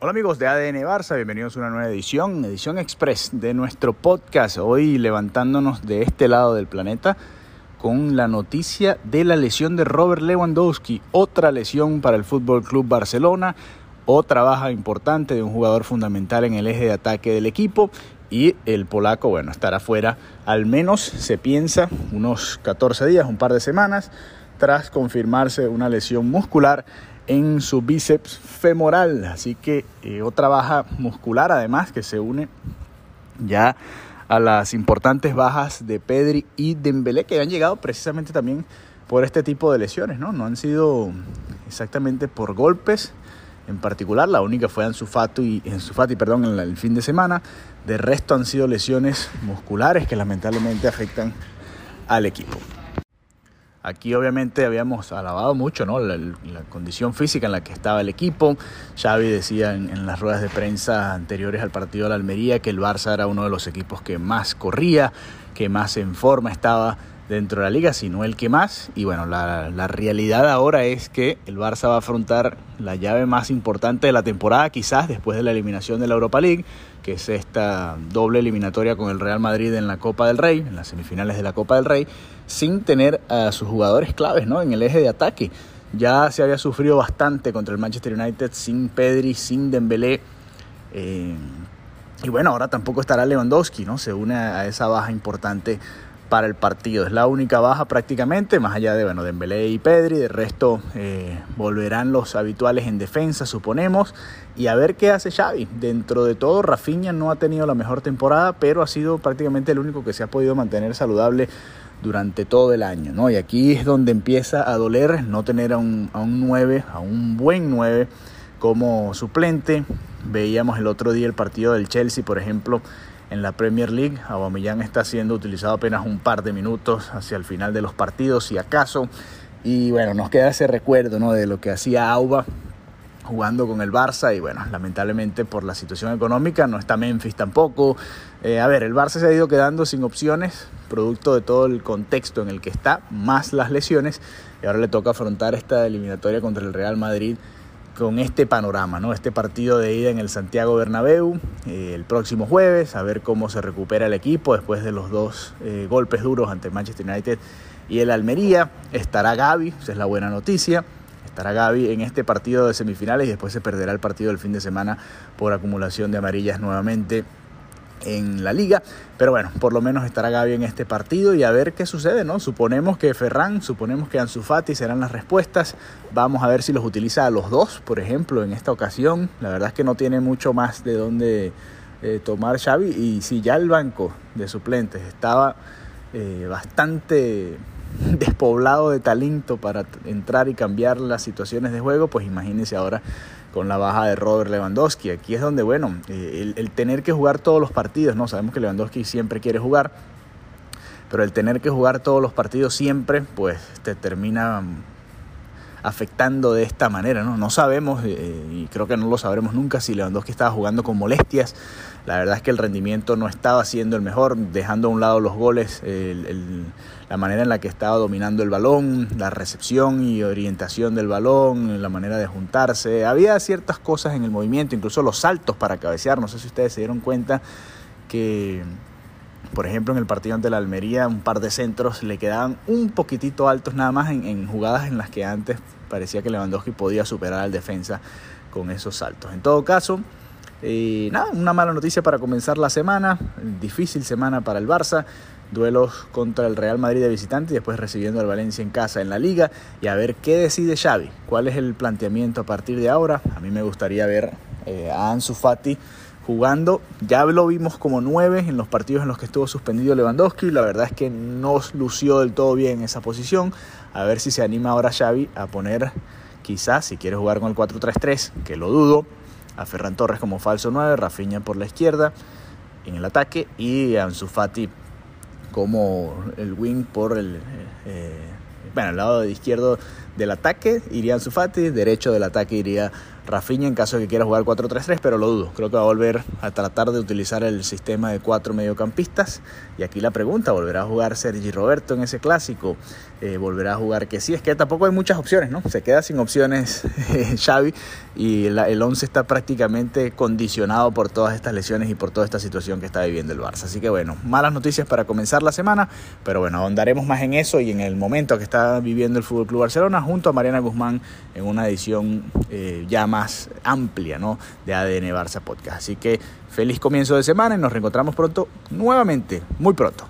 Hola amigos de ADN Barça, bienvenidos a una nueva edición, edición express de nuestro podcast. Hoy levantándonos de este lado del planeta con la noticia de la lesión de Robert Lewandowski, otra lesión para el Fútbol Club Barcelona, otra baja importante de un jugador fundamental en el eje de ataque del equipo y el polaco, bueno, estará fuera al menos se piensa unos 14 días, un par de semanas tras confirmarse una lesión muscular en su bíceps femoral. Así que eh, otra baja muscular además que se une ya a las importantes bajas de Pedri y Dembélé que han llegado precisamente también por este tipo de lesiones, ¿no? No han sido exactamente por golpes en particular, la única fue Ansu Fati, Ansu Fati perdón, en el fin de semana. De resto han sido lesiones musculares que lamentablemente afectan al equipo. Aquí obviamente habíamos alabado mucho ¿no? la, condición física en la que estaba el equipo. Xavi decía en, las ruedas de prensa anteriores al partido de la Almería que el Barça era uno de los equipos que más corría, que más en forma estaba dentro de la liga, sino el que más. Y bueno, la, la, realidad ahora es que el Barça va a afrontar la llave más importante de la temporada, quizás después de la eliminación de la Europa League, que es esta doble eliminatoria con el Real Madrid en la Copa del Rey, en las semifinales de la Copa del Rey sin tener a sus jugadores claves ¿no? en el eje de ataque. Ya se había sufrido bastante contra el Manchester United sin Pedri, sin Dembélé. Eh, y bueno, ahora tampoco estará Lewandowski, ¿no? Se une a esa baja importante para el partido. Es la única baja prácticamente, más allá de bueno, Dembélé y Pedri. De resto eh, volverán los habituales en defensa, suponemos. Y a ver qué hace Xavi. Dentro de todo, Rafinha no ha tenido la mejor temporada, pero ha sido prácticamente el único que se ha podido mantener saludable durante todo el año. ¿no? Y aquí es donde empieza a doler no tener a un, a un 9, a un buen 9 como suplente. Veíamos el otro día el partido del Chelsea, por ejemplo, en la Premier League. Aubameyang está siendo utilizado apenas un par de minutos hacia el final de los partidos, si acaso. Y bueno, nos queda ese recuerdo ¿no? de lo que hacía Auba jugando con el Barça y bueno, lamentablemente por la situación económica no está Memphis tampoco. Eh, a ver, el Barça se ha ido quedando sin opciones, producto de todo el contexto en el que está, más las lesiones, y ahora le toca afrontar esta eliminatoria contra el Real Madrid con este panorama, ¿no? Este partido de ida en el Santiago Bernabéu eh, el próximo jueves, a ver cómo se recupera el equipo después de los dos eh, golpes duros ante Manchester United y el Almería. Estará Gaby, esa es la buena noticia estará Gaby en este partido de semifinales y después se perderá el partido del fin de semana por acumulación de amarillas nuevamente en la liga. Pero bueno, por lo menos estará Gaby en este partido y a ver qué sucede, ¿no? Suponemos que Ferran, suponemos que Ansu Fati serán las respuestas. Vamos a ver si los utiliza a los dos, por ejemplo, en esta ocasión. La verdad es que no tiene mucho más de dónde eh, tomar Xavi y si ya el banco de suplentes estaba eh, bastante despoblado de talento para entrar y cambiar las situaciones de juego, pues imagínense ahora con la baja de Robert Lewandowski. Aquí es donde, bueno, eh, el, tener que jugar todos los partidos, ¿no? Sabemos que Lewandowski siempre quiere jugar, pero el tener que jugar todos los partidos siempre, pues te termina afectando de esta manera, ¿no? No sabemos, eh, y creo que no lo sabremos nunca, si Lewandowski estaba jugando con molestias. La verdad es que el rendimiento no estaba siendo el mejor, dejando a un lado los goles, la manera en la que estaba dominando el balón, la recepción y orientación del balón, la manera de juntarse. Había ciertas cosas en el movimiento, incluso los saltos para cabecear. No sé si ustedes se dieron cuenta que por ejemplo, en el partido ante la Almería, un par de centros le quedaban un poquitito altos nada más en, jugadas en las que antes parecía que Lewandowski podía superar al defensa con esos saltos. En todo caso, eh, nada, una mala noticia para comenzar la semana, difícil semana para el Barça, duelos contra el Real Madrid de visitante y después recibiendo al Valencia en casa en la liga y a ver qué decide Xavi, cuál es el planteamiento a partir de ahora. A mí me gustaría ver eh, a Ansu Fati jugando. Ya lo vimos como nueve en los partidos en los que estuvo suspendido Lewandowski. La verdad es que no lució del todo bien esa posición. A ver si se anima ahora Xavi a poner, quizás, si quiere jugar con el 4-3-3, que lo dudo, a Ferran Torres como falso 9, Rafinha por la izquierda en el ataque y a Ansu Fati como el wing por el... Eh, bueno, el lado izquierdo del ataque iría Ansu Fati, derecho del ataque iría Rafinha en caso de que quiera jugar 4-3-3, pero lo dudo. Creo que va a volver a tratar de utilizar el sistema de cuatro mediocampistas. Y aquí la pregunta, ¿volverá a jugar Sergi Roberto en ese clásico? Eh, ¿Volverá a jugar que sí? Es que tampoco hay muchas opciones, ¿no? Se queda sin opciones Xavi y el 11 está prácticamente condicionado por todas estas lesiones y por toda esta situación que está viviendo el Barça. Así que bueno, malas noticias para comenzar la semana, pero bueno, ahondaremos más en eso y en el momento que está viviendo el Fútbol Club Barcelona junto a Mariana Guzmán en una edición eh, ya más amplia ¿no? de ADN Barça Podcast. Así que feliz comienzo de semana y nos reencontramos pronto nuevamente, muy pronto.